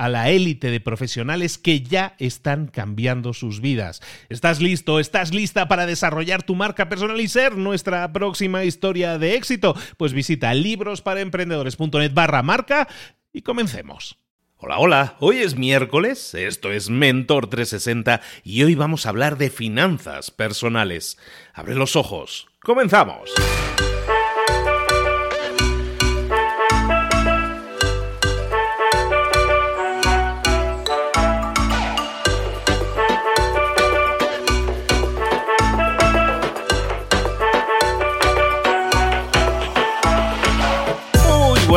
a la élite de profesionales que ya están cambiando sus vidas. ¿Estás listo? ¿Estás lista para desarrollar tu marca personal y ser nuestra próxima historia de éxito? Pues visita librosparaemprendedores.net barra marca y comencemos. Hola, hola, hoy es miércoles, esto es Mentor 360 y hoy vamos a hablar de finanzas personales. Abre los ojos, comenzamos.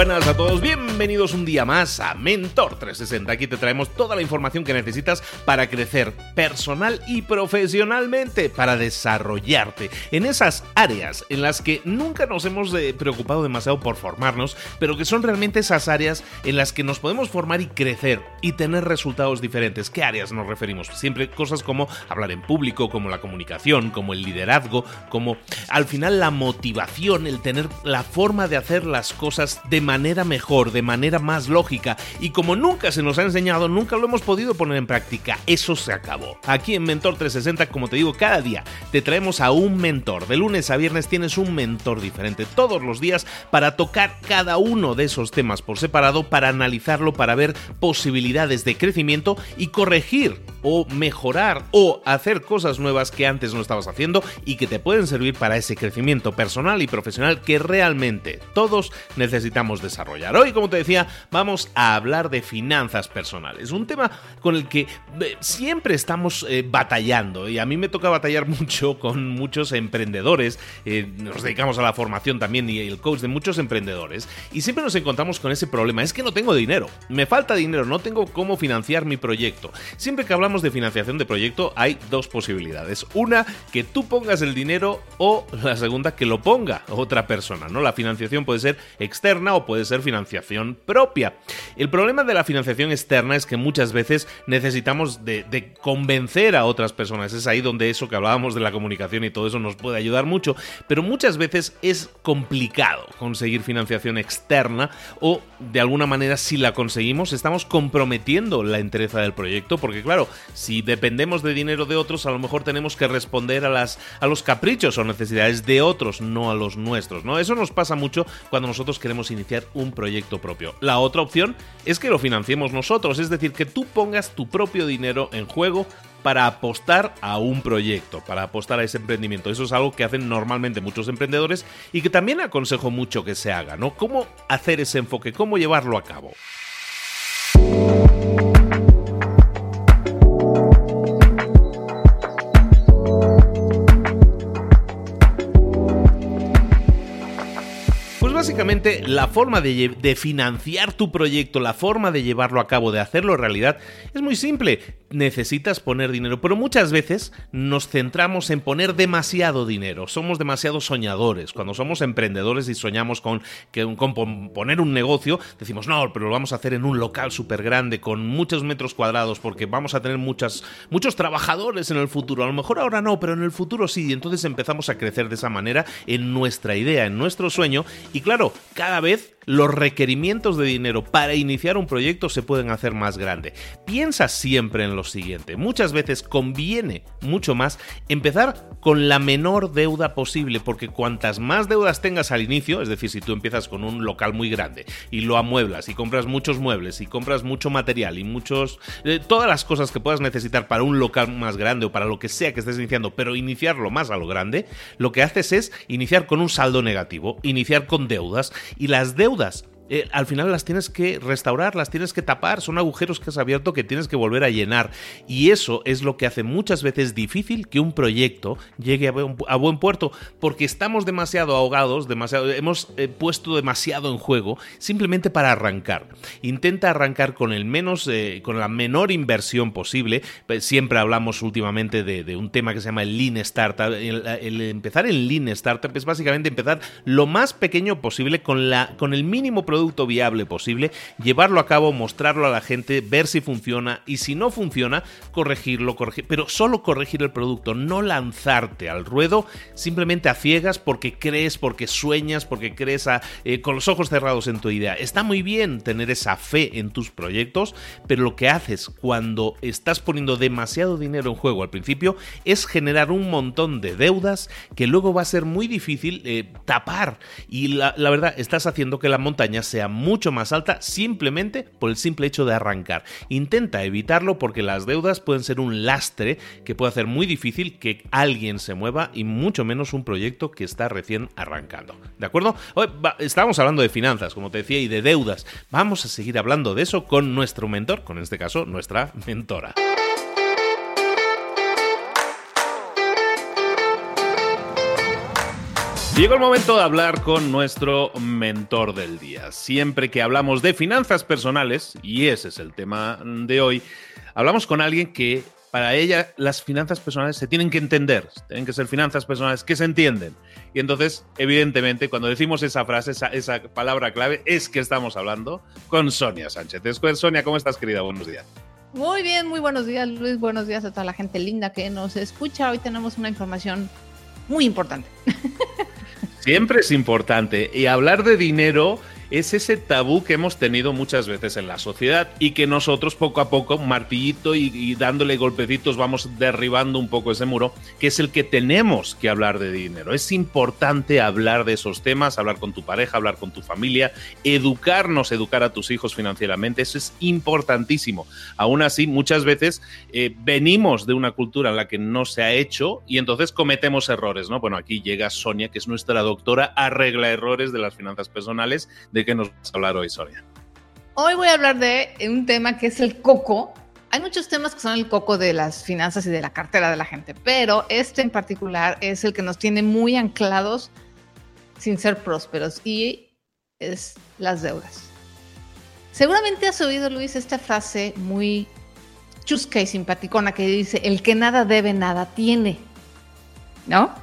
Buenas a todos, bienvenidos un día más a Mentor 360. Aquí te traemos toda la información que necesitas para crecer personal y profesionalmente, para desarrollarte en esas áreas en las que nunca nos hemos eh, preocupado demasiado por formarnos, pero que son realmente esas áreas en las que nos podemos formar y crecer y tener resultados diferentes. ¿Qué áreas nos referimos? Siempre cosas como hablar en público, como la comunicación, como el liderazgo, como al final la motivación, el tener la forma de hacer las cosas de manera mejor, de manera más lógica. Y como nunca se nos ha enseñado, nunca lo hemos podido poner en práctica. Eso se acabó. Aquí en Mentor 360, como te digo, cada día te traemos a un mentor. De lunes a viernes tienes un mentor diferente todos los días para tocar cada uno de esos temas por separado, para analizarlo, para ver posibilidades de crecimiento y corregir o mejorar o hacer cosas nuevas que antes no estabas haciendo y que te pueden servir para ese crecimiento personal y profesional que realmente todos necesitamos desarrollar. Hoy, como te decía, vamos a hablar de finanzas personales, un tema con el que eh, siempre estamos eh, batallando y a mí me toca batallar mucho con muchos emprendedores, eh, nos dedicamos a la formación también y el coach de muchos emprendedores y siempre nos encontramos con ese problema, es que no tengo dinero, me falta dinero, no tengo cómo financiar mi proyecto. Siempre que hablamos de financiación de proyecto hay dos posibilidades, una que tú pongas el dinero o la segunda que lo ponga otra persona, ¿no? La financiación puede ser externa o puede ser financiación propia. El problema de la financiación externa es que muchas veces necesitamos de, convencer a otras personas. Es ahí donde eso que hablábamos de la comunicación y todo eso nos puede ayudar mucho. Pero muchas veces es complicado conseguir financiación externa o de alguna manera si la conseguimos estamos comprometiendo la entereza del proyecto porque claro, si dependemos de dinero de otros a lo mejor tenemos que responder a, las, a los caprichos o necesidades de otros, no a los nuestros. ¿no? Eso nos pasa mucho cuando nosotros queremos iniciar un proyecto propio. La otra opción es que lo financiemos nosotros, es decir, que tú pongas tu propio dinero en juego para apostar a un proyecto, para apostar a ese emprendimiento. Eso es algo que hacen normalmente muchos emprendedores y que también aconsejo mucho que se haga, ¿no? ¿Cómo hacer ese enfoque? ¿Cómo llevarlo a cabo? Básicamente la forma de, financiar tu proyecto, la forma de llevarlo a cabo, de hacerlo realidad, es muy simple. necesitas poner dinero, pero muchas veces nos centramos en poner demasiado dinero. Somos demasiado soñadores. Cuando somos emprendedores y soñamos con, con poner un negocio, decimos, no, pero lo vamos a hacer en un local súper grande, con muchos metros cuadrados, porque vamos a tener muchas, muchos trabajadores en el futuro. A lo mejor ahora no, pero en el futuro sí. Y entonces empezamos a crecer de esa manera en nuestra idea, en nuestro sueño. Y claro, cada vez los requerimientos de dinero para iniciar un proyecto se pueden hacer más grande. Piensa siempre en lo siguiente, muchas veces conviene mucho más empezar con la menor deuda posible, porque cuantas más deudas tengas al inicio, es decir, si tú empiezas con un local muy grande y lo amueblas y compras muchos muebles y compras mucho material y muchos eh, todas las cosas que puedas necesitar para un local más grande o para lo que sea que estés iniciando, pero iniciarlo más a lo grande, lo que haces es iniciar con un saldo negativo, iniciar con deudas y las deudas deudas eh, al final las tienes que restaurar, las tienes que tapar, son agujeros que has abierto que tienes que volver a llenar. Y eso es lo que hace muchas veces difícil que un proyecto llegue a buen, puerto, porque estamos demasiado ahogados, demasiado, hemos eh, puesto demasiado en juego simplemente para arrancar. Intenta arrancar con el menos, eh, con la menor inversión posible. Siempre hablamos últimamente de, un tema que se llama el Lean Startup. El, empezar en Lean Startup es básicamente empezar lo más pequeño posible con, la, con el mínimo producto viable posible, llevarlo a cabo, mostrarlo a la gente, ver si funciona y si no funciona, corregirlo, corregir, pero solo corregir el producto, no lanzarte al ruedo simplemente a ciegas porque crees, porque sueñas, porque crees eh, con los ojos cerrados en tu idea. Está muy bien tener esa fe en tus proyectos, pero lo que haces cuando estás poniendo demasiado dinero en juego al principio es generar un montón de deudas que luego va a ser muy difícil eh, tapar y la verdad estás haciendo que la montaña sea mucho más alta simplemente por el simple hecho de arrancar. Intenta evitarlo porque las deudas pueden ser un lastre que puede hacer muy difícil que alguien se mueva y mucho menos un proyecto que está recién arrancando. ¿De acuerdo? Hoy estamos hablando de finanzas, como te decía, y de deudas. Vamos a seguir hablando de eso con nuestro mentor, con este caso nuestra mentora. Llegó el momento de hablar con nuestro mentor del día. Siempre que hablamos de finanzas personales, y ese es el tema de hoy, hablamos con alguien que para ella las finanzas personales se tienen que entender, tienen que ser finanzas personales que se entienden. Y entonces, evidentemente, cuando decimos esa frase, esa, palabra clave, es que estamos hablando con Sonia Sánchez. Sonia, ¿cómo estás, querida? Buenos días. Muy bien, muy buenos días, Luis. Buenos días a toda la gente linda que nos escucha. Hoy tenemos una información muy importante. Siempre es importante. Y hablar de dinero es ese tabú que hemos tenido muchas veces en la sociedad y que nosotros poco a poco, martillito y, dándole golpecitos, vamos derribando un poco ese muro, que es el que tenemos que hablar de dinero. Es importante hablar de esos temas, hablar con tu pareja, hablar con tu familia, educarnos, educar a tus hijos financieramente, eso es importantísimo. Aún así, muchas veces eh, venimos de una cultura en la que no se ha hecho y entonces cometemos errores, ¿no? Bueno, aquí llega Sonia, que es nuestra doctora, arregla errores de las finanzas personales, de qué nos vas a hablar hoy, Sonia? Hoy voy a hablar de un tema que es el coco. Hay muchos temas que son el coco de las finanzas y de la cartera de la gente, pero este en particular es el que nos tiene muy anclados sin ser prósperos y es las deudas. Seguramente has oído, Luis, esta frase muy chusca y simpaticona que dice, el que nada debe, nada tiene. ¿No?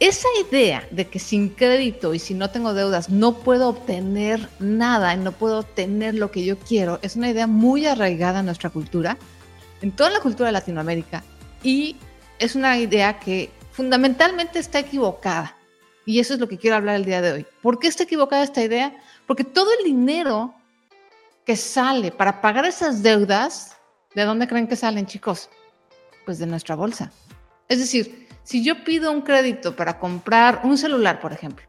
Esa idea de que sin crédito y si no tengo deudas no puedo obtener nada y no puedo obtener lo que yo quiero es una idea muy arraigada en nuestra cultura, en toda la cultura de Latinoamérica y es una idea que fundamentalmente está equivocada. Y eso es lo que quiero hablar el día de hoy. ¿Por qué está equivocada esta idea? Porque todo el dinero que sale para pagar esas deudas, ¿de dónde creen que salen, chicos? Pues de nuestra bolsa. Es decir, si yo pido un crédito para comprar un celular, por ejemplo,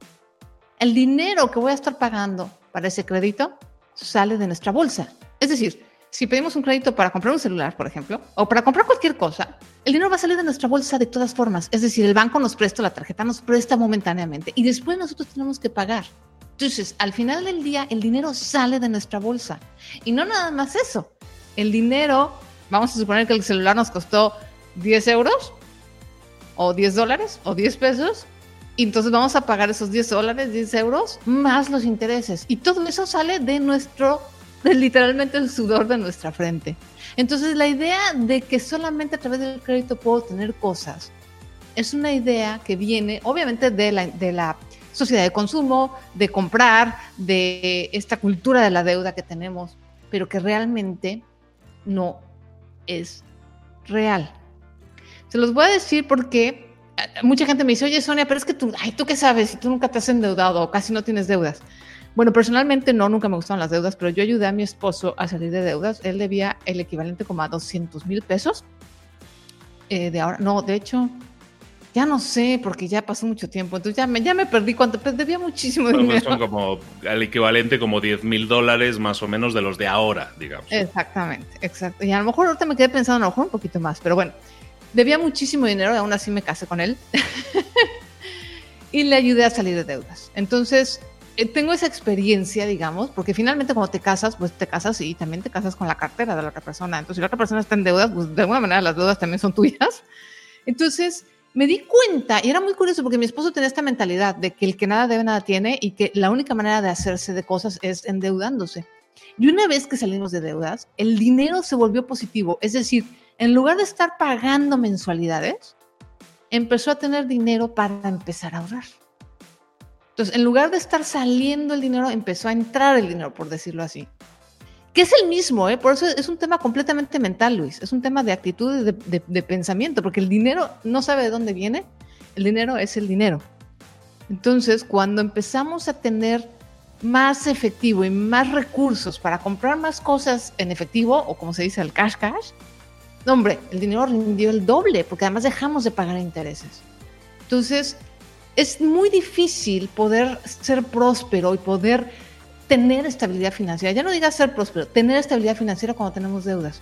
el dinero que voy a estar pagando para ese crédito sale de nuestra bolsa. Es decir, si pedimos un crédito para comprar un celular, por ejemplo, o para comprar cualquier cosa, el dinero va a salir de nuestra bolsa de todas formas. Es decir, el banco nos presta, la tarjeta nos presta momentáneamente y después nosotros tenemos que pagar. Entonces, al final del día, el dinero sale de nuestra bolsa. Y no nada más eso. El dinero, vamos a suponer que el celular nos costó 10 euros, o 10 dólares o 10 pesos. Y entonces vamos a pagar esos 10 dólares, 10 euros, más los intereses. Y todo eso sale de nuestro literalmente el sudor de nuestra frente. Entonces la idea de que solamente a través del crédito puedo tener cosas es una idea que viene obviamente de la, de la sociedad de consumo, de comprar, de esta cultura de la deuda que tenemos, pero que realmente no es real. Se los voy a decir porque eh, mucha gente me dice, oye Sonia, pero es que tú, ay, ¿tú qué sabes? Si tú nunca te has endeudado o casi no tienes deudas. Bueno, personalmente no, nunca me gustaron las deudas, pero yo ayudé a mi esposo a salir de deudas. Él debía el equivalente como a 200 mil pesos. Eh, de ahora, no, de hecho, ya no sé, porque ya pasó mucho tiempo. Entonces ya me, ya me perdí cuánto, pues debía muchísimo pues dinero. son como el equivalente como 10 mil dólares más o menos de los de ahora, digamos. Exactamente, exacto. Y a lo mejor ahorita me quedé pensando, a lo mejor un poquito más, pero bueno, debía muchísimo dinero aún así me casé con él. y le ayudé a salir de deudas. Entonces, eh, tengo esa experiencia, digamos, porque finalmente cuando te casas, pues te casas y también te casas con la cartera de la otra persona. Entonces, si la otra persona está en deudas, pues de alguna manera las deudas también son tuyas. Entonces, me di cuenta, y era muy curioso porque mi esposo tenía esta mentalidad de que el que nada debe, nada tiene y que la única manera de hacerse de cosas es endeudándose. Y una vez que salimos de deudas, el dinero se volvió positivo. Es decir, en lugar de estar pagando mensualidades, empezó a tener dinero para empezar a ahorrar. Entonces, en lugar de estar saliendo el dinero, empezó a entrar el dinero, por decirlo así que es el mismo, ¿eh? por eso es un tema completamente mental, Luis, es un tema de actitud, de, de, de, pensamiento, porque el dinero no sabe de dónde viene, el dinero es el dinero. Entonces, cuando empezamos a tener más efectivo y más recursos para comprar más cosas en efectivo, o como se dice, el cash cash, hombre, el dinero rindió el doble, porque además dejamos de pagar intereses. Entonces, es muy difícil poder ser próspero y poder tener estabilidad financiera. Ya no digas ser próspero, tener estabilidad financiera cuando tenemos deudas.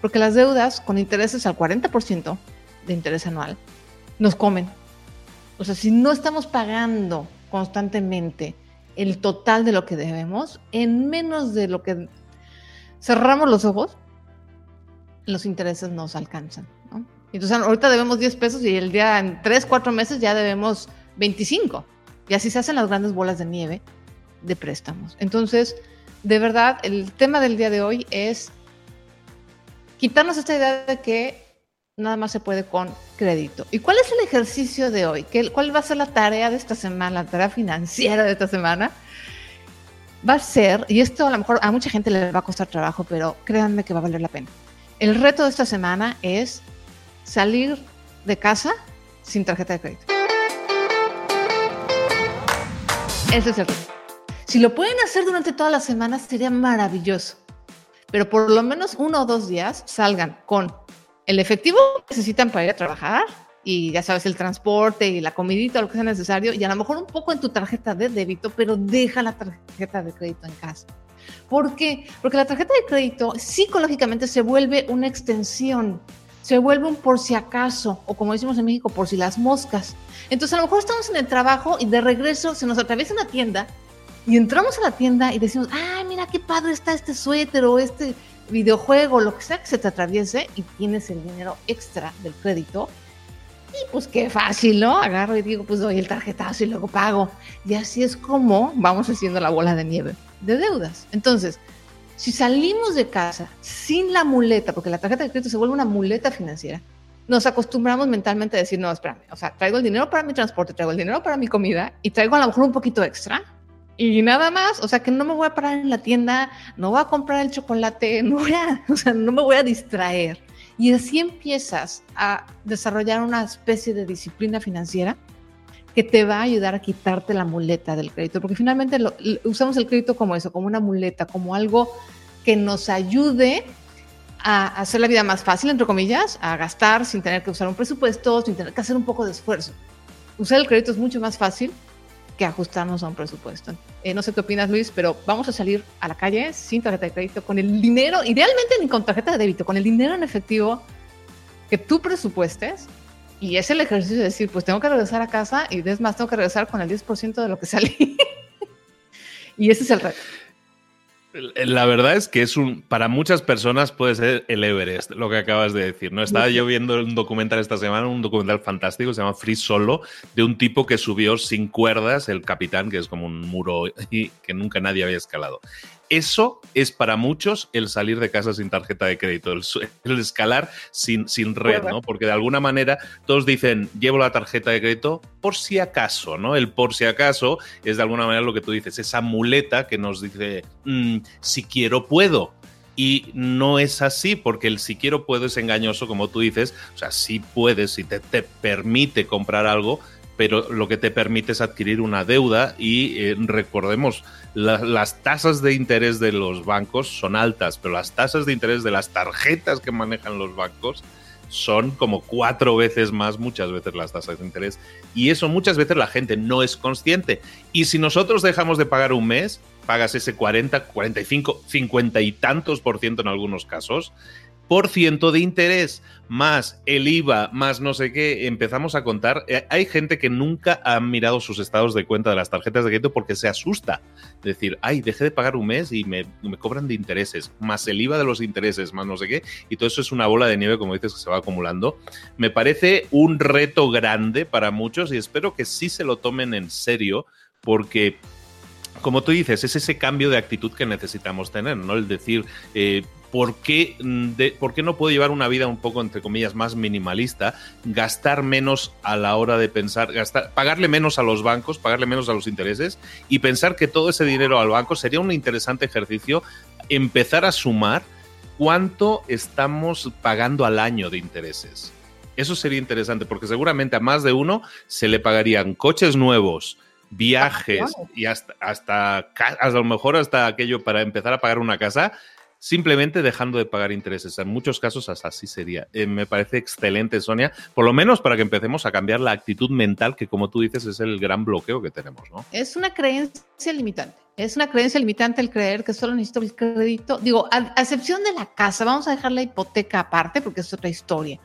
Porque las deudas con intereses al 40% de interés anual nos comen. O sea, si no estamos pagando constantemente el total de lo que debemos, en menos de lo que cerramos los ojos, los intereses nos alcanzan. ¿no? Entonces, ahorita debemos 10 pesos y el día en 3, 4 meses ya debemos 25. Y así se hacen las grandes bolas de nieve de préstamos. Entonces, de verdad, el tema del día de hoy es quitarnos esta idea de que nada más se puede con crédito. ¿Y cuál es el ejercicio de hoy? ¿Qué, ¿Cuál va a ser la tarea de esta semana, la tarea financiera de esta semana? Va a ser, y esto a lo mejor a mucha gente le va a costar trabajo, pero créanme que va a valer la pena. El reto de esta semana es salir de casa sin tarjeta de crédito. Ese es el reto. Si lo pueden hacer durante todas las semanas, sería maravilloso. Pero por lo menos uno o dos días salgan con el efectivo que necesitan para ir a trabajar y ya sabes, el transporte y la comidita, lo que sea necesario, y a lo mejor un poco en tu tarjeta de débito, pero deja la tarjeta de crédito en casa. ¿Por qué? Porque la tarjeta de crédito psicológicamente se vuelve una extensión, se vuelve un por si acaso, o como decimos en México, por si las moscas. Entonces a lo mejor estamos en el trabajo y de regreso se nos atraviesa una tienda y entramos a la tienda y decimos, ay, mira qué padre está este suéter o este videojuego, lo que sea que se te atraviese y tienes el dinero extra del crédito. Y pues qué fácil, ¿no? Agarro y digo, pues doy el tarjetazo y luego pago. Y así es como vamos haciendo la bola de nieve de deudas. Entonces, si salimos de casa sin la muleta, porque la tarjeta de crédito se vuelve una muleta financiera, nos acostumbramos mentalmente a decir, no, espérame, o sea, traigo el dinero para mi transporte, traigo el dinero para mi comida y traigo a lo mejor un poquito extra y nada más, o sea que no me voy a parar en la tienda, no voy a comprar el chocolate, no voy a, o sea, no me voy a distraer. Y así empiezas a desarrollar una especie de disciplina financiera que te va a ayudar a quitarte la muleta del crédito, porque finalmente lo, usamos el crédito como eso, como una muleta, como algo que nos ayude a hacer la vida más fácil, entre comillas, a gastar sin tener que usar un presupuesto, sin tener que hacer un poco de esfuerzo. Usar el crédito es mucho más fácil que ajustarnos a un presupuesto. Eh, no sé qué opinas, Luis, pero vamos a salir a la calle sin tarjeta de crédito, con el dinero, idealmente ni con tarjeta de débito, con el dinero en efectivo que tú presupuestes. Y es el ejercicio de decir, pues tengo que regresar a casa y es más, tengo que regresar con el 10% de lo que salí. y ese es el reto. La verdad es que es un, para muchas personas puede ser el Everest, lo que acabas de decir. ¿no? Estaba yo viendo un documental esta semana, un documental fantástico, se llama Free Solo, de un tipo que subió sin cuerdas, el capitán, que es como un muro y que nunca nadie había escalado. Eso es para muchos el salir de casa sin tarjeta de crédito, el, escalar sin, sin red, ¿no? Porque de alguna manera todos dicen, llevo la tarjeta de crédito por si acaso, ¿no? El por si acaso es de alguna manera lo que tú dices, esa muleta que nos dice, mm, si quiero puedo. Y no es así, porque el si quiero puedo es engañoso, como tú dices. O sea, sí puedes, y te, te permite comprar algo, pero lo que te permite es adquirir una deuda y eh, recordemos, las tasas de interés de los bancos son altas, pero las tasas de interés de las tarjetas que manejan los bancos son como cuatro veces más, muchas veces las tasas de interés. Y eso muchas veces la gente no es consciente. Y si nosotros dejamos de pagar un mes, pagas ese 40, 45, 50 y tantos por ciento en algunos casos, por ciento de interés, más el IVA, más no sé qué, empezamos a contar. Eh, hay gente que nunca ha mirado sus estados de cuenta de las tarjetas de crédito porque se asusta. Decir, ay, dejé de pagar un mes y me, me, cobran de intereses, más el IVA de los intereses, más no sé qué, y todo eso es una bola de nieve, como dices, que se va acumulando. Me parece un reto grande para muchos y espero que sí se lo tomen en serio porque como tú dices, es ese cambio de actitud que necesitamos tener, ¿no? El decir, eh, ¿por qué, mm, ¿por qué no puedo llevar una vida un poco, entre comillas, más minimalista? Gastar menos a la hora de pensar, gastar, pagarle menos a los bancos, pagarle menos a los intereses y pensar que todo ese dinero al banco sería un interesante ejercicio empezar a sumar cuánto estamos pagando al año de intereses. Eso sería interesante porque seguramente a más de uno se le pagarían coches nuevos, viajes y hasta, hasta, hasta a lo mejor hasta aquello para empezar a pagar una casa, simplemente dejando de pagar intereses. En muchos casos así sería. Eh, me parece excelente, Sonia, por lo menos para que empecemos a cambiar la actitud mental, que como tú dices es el gran bloqueo que tenemos, ¿no? Es una creencia limitante. Es una creencia limitante el creer que solo necesito el crédito. Digo, a excepción de la casa, vamos a dejar la hipoteca aparte porque es otra historia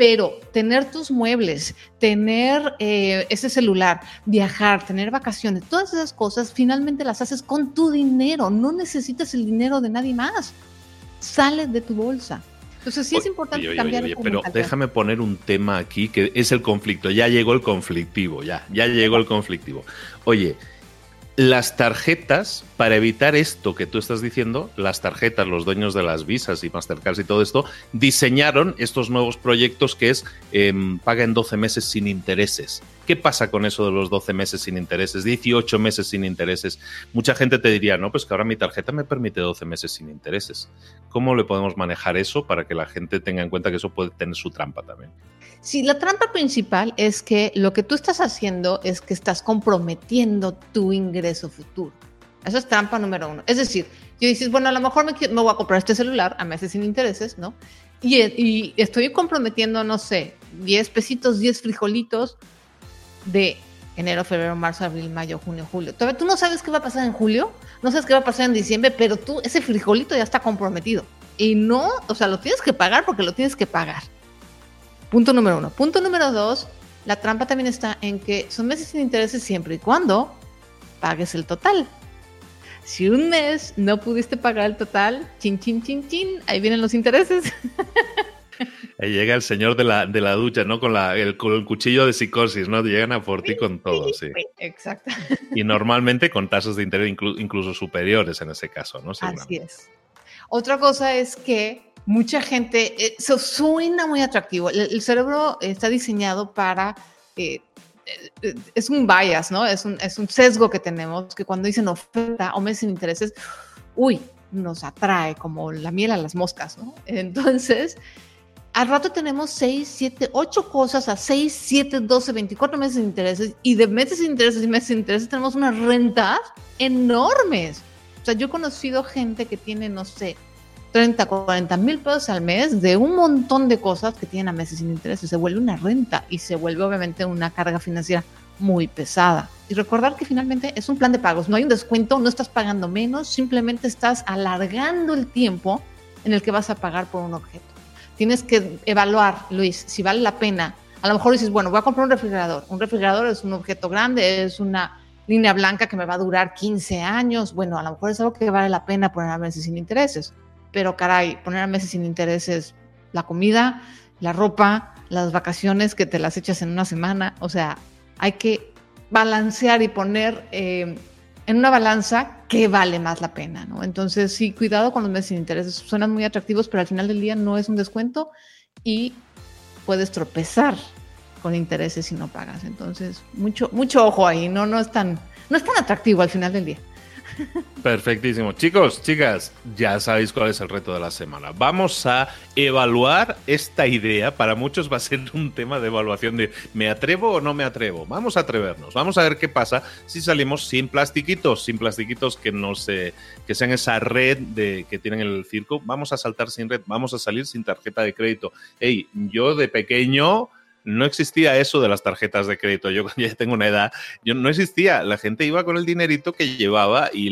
pero tener tus muebles, tener eh, ese celular, viajar, tener vacaciones, todas esas cosas finalmente las haces con tu dinero, no necesitas el dinero de nadie más, sale de tu bolsa. Entonces sí es importante cambiar. Oye, pero déjame poner un tema aquí que es el conflicto. Ya llegó el conflictivo, ya, ya llegó el conflictivo. Oye, las tarjetas, para evitar esto que tú estás diciendo, las tarjetas, los dueños de las visas y Mastercards y todo esto, diseñaron estos nuevos proyectos que es eh, paga en 12 meses sin intereses. ¿Qué pasa con eso de los 12 meses sin intereses, 18 meses sin intereses? Mucha gente te diría, no, pues que ahora mi tarjeta me permite 12 meses sin intereses. ¿Cómo le podemos manejar eso para que la gente tenga en cuenta que eso puede tener su trampa también? Sí, la trampa principal es que lo que tú estás haciendo es que estás comprometiendo tu ingreso futuro. Esa es trampa número uno. Es decir, yo dices, bueno, a lo mejor me, me voy a comprar este celular a meses sin intereses, ¿no? Y, y, estoy comprometiendo, no sé, 10 pesitos, 10 frijolitos de enero, febrero, marzo, abril, mayo, junio, julio. Todavía tú no sabes qué va a pasar en julio, no sabes qué va a pasar en diciembre, pero tú, ese frijolito ya está comprometido. Y no, o sea, lo tienes que pagar porque lo tienes que pagar. Punto número uno. Punto número dos, la trampa también está en que son meses sin intereses siempre y cuando pagues el total. Si un mes no pudiste pagar el total, chin, chin, chin, chin, ahí vienen los intereses. Ahí llega el señor de la, de la ducha, ¿no? Con, la, el, cuchillo de psicosis, ¿no? Llegan a por ti con todo, sí. Exacto. Y normalmente con tasas de interés incluso superiores en ese caso, ¿no? Así es. Otra cosa es que mucha gente, eh, eso suena muy atractivo. El, cerebro está diseñado para, eh, eh, es un bias, ¿no? Es un, es un sesgo que tenemos, que cuando dicen oferta o sin intereses, uy, nos atrae como la miel a las moscas, ¿no? Entonces, al rato tenemos 6, 7, 8 cosas a 6, 7, 12, 24 meses de intereses y de meses de intereses y meses de intereses tenemos unas rentas enormes. O sea, yo he conocido gente que tiene, no sé, 30, 40 mil pesos al mes de un montón de cosas que tienen a meses sin interés. Se vuelve una renta y se vuelve obviamente una carga financiera muy pesada. Y recordar que finalmente es un plan de pagos, no hay un descuento, no estás pagando menos, simplemente estás alargando el tiempo en el que vas a pagar por un objeto. Tienes que evaluar, Luis, si vale la pena. A lo mejor dices, bueno, voy a comprar un refrigerador. Un refrigerador es un objeto grande, es una línea blanca que me va a durar 15 años. Bueno, a lo mejor es algo que vale la pena poner a meses sin intereses pero caray, poner a meses sin intereses la comida, la ropa, las vacaciones que te las echas en una semana, o sea, hay que balancear y poner eh, en una balanza qué vale más la pena, ¿no? Entonces, sí, cuidado con los meses sin intereses. Suenan muy atractivos, pero al final del día no es un descuento y puedes tropezar con intereses si no pagas. Entonces, mucho, mucho ojo ahí, no, no es tan, no es tan atractivo al final del día. Perfectísimo. Chicos, chicas, ya sabéis cuál es el reto de la semana. Vamos a evaluar esta idea. Para muchos va a ser un tema de evaluación de ¿me atrevo o no me atrevo? Vamos a atrevernos. Vamos a ver qué pasa si salimos sin plastiquitos, sin plastiquitos que no se, que sean esa red de, que tienen el circo. Vamos a saltar sin red, vamos a salir sin tarjeta de crédito. Hey, yo de pequeño no existía eso de las tarjetas de crédito. Yo ya tengo una edad, yo no existía. La gente iba con el dinerito que llevaba y,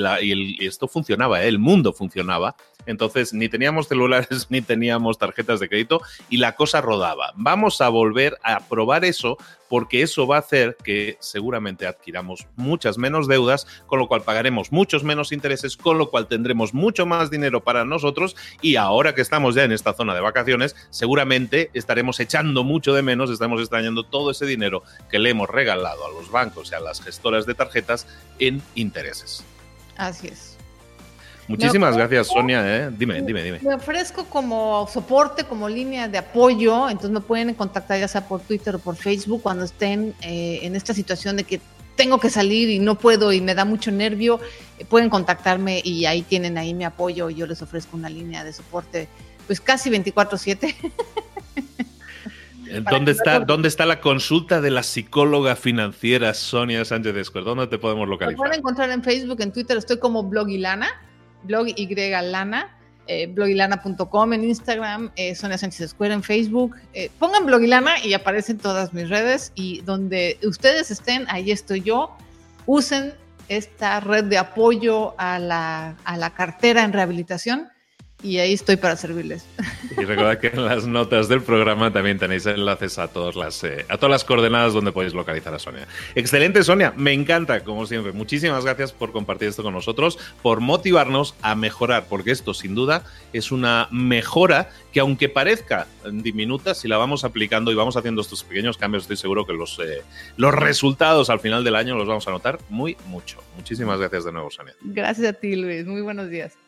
esto funcionaba, ¿eh? el mundo funcionaba. Entonces, ni teníamos celulares ni teníamos tarjetas de crédito y la cosa rodaba. Vamos a volver a probar eso porque eso va a hacer que seguramente adquiramos muchas menos deudas, con lo cual pagaremos muchos menos intereses, con lo cual tendremos mucho más dinero para nosotros y ahora que estamos ya en esta zona de vacaciones, seguramente estaremos echando mucho de menos, estamos extrañando todo ese dinero que le hemos regalado a los bancos y a las gestoras de tarjetas en intereses. Así es. Muchísimas gracias, Sonia. ¿eh? Dime, dime, dime. Me ofrezco como soporte, como línea de apoyo. Entonces me pueden contactar ya sea por Twitter o por Facebook cuando estén eh, en esta situación de que tengo que salir y no puedo y me da mucho nervio. Eh, pueden contactarme y ahí tienen ahí mi apoyo. Yo les ofrezco una línea de soporte, pues casi 24/7. ¿Dónde está, ¿Dónde está la consulta de la psicóloga financiera Sonia Sánchez Escuer? ¿Dónde te podemos localizar? Me pueden encontrar en Facebook, en Twitter, estoy como blogilana blog Y Lana, eh, blogilana.com en Instagram, eh, Sonia Sánchez Escuela en Facebook. Eh, pongan blogilana y aparecen todas mis redes y donde ustedes estén, ahí estoy yo. Usen esta red de apoyo a la, a la cartera en rehabilitación y ahí estoy para servirles. Y recuerda que en las notas del programa también tenéis enlaces a todas las, eh, a todas las coordenadas donde podéis localizar a Sonia. Excelente, Sonia, me encanta, como siempre. Muchísimas gracias por compartir esto con nosotros, por motivarnos a mejorar, porque esto sin duda es una mejora que aunque parezca diminuta, si la vamos aplicando y vamos haciendo estos pequeños cambios, estoy seguro que los, eh, los resultados al final del año los vamos a notar muy mucho. Muchísimas gracias de nuevo, Sonia. Gracias a ti, Luis. Muy buenos días.